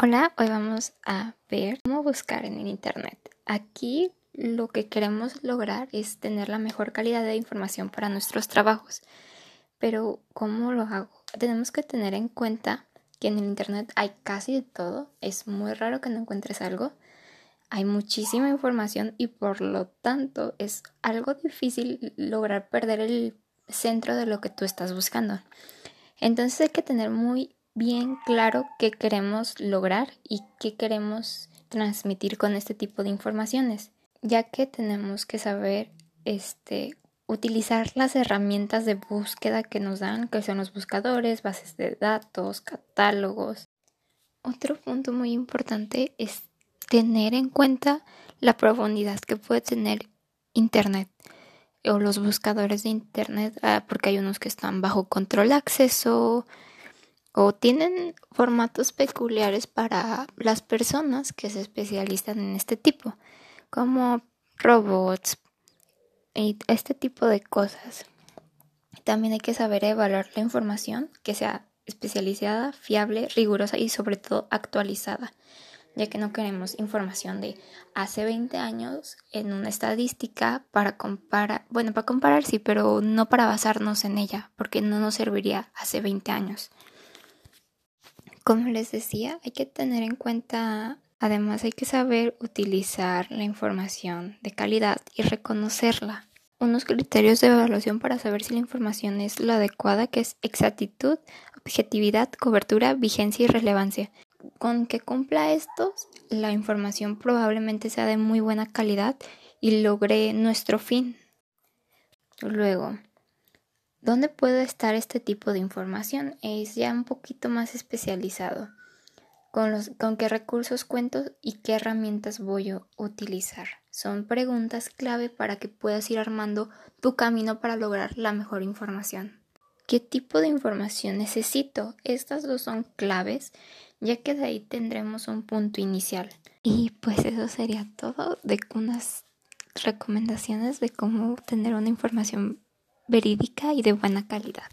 Hola, hoy vamos a ver cómo buscar en el Internet. Aquí lo que queremos lograr es tener la mejor calidad de información para nuestros trabajos. Pero ¿cómo lo hago? Tenemos que tener en cuenta que en el Internet hay casi de todo. Es muy raro que no encuentres algo. Hay muchísima información y por lo tanto es algo difícil lograr perder el centro de lo que tú estás buscando. Entonces hay que tener muy bien claro qué queremos lograr y qué queremos transmitir con este tipo de informaciones, ya que tenemos que saber este utilizar las herramientas de búsqueda que nos dan, que son los buscadores, bases de datos, catálogos. Otro punto muy importante es tener en cuenta la profundidad que puede tener Internet o los buscadores de Internet, ah, porque hay unos que están bajo control de acceso, o tienen formatos peculiares para las personas que se especializan en este tipo, como robots y este tipo de cosas. También hay que saber evaluar la información que sea especializada, fiable, rigurosa y sobre todo actualizada, ya que no queremos información de hace 20 años en una estadística para comparar, bueno, para comparar sí, pero no para basarnos en ella, porque no nos serviría hace 20 años. Como les decía, hay que tener en cuenta, además hay que saber utilizar la información de calidad y reconocerla. Unos criterios de evaluación para saber si la información es la adecuada, que es exactitud, objetividad, cobertura, vigencia y relevancia. Con que cumpla estos, la información probablemente sea de muy buena calidad y logre nuestro fin. Luego, ¿Dónde puede estar este tipo de información? Es ya un poquito más especializado. ¿Con, los, con qué recursos cuento y qué herramientas voy a utilizar? Son preguntas clave para que puedas ir armando tu camino para lograr la mejor información. ¿Qué tipo de información necesito? Estas dos son claves, ya que de ahí tendremos un punto inicial. Y pues eso sería todo de unas recomendaciones de cómo tener una información verídica y de buena calidad.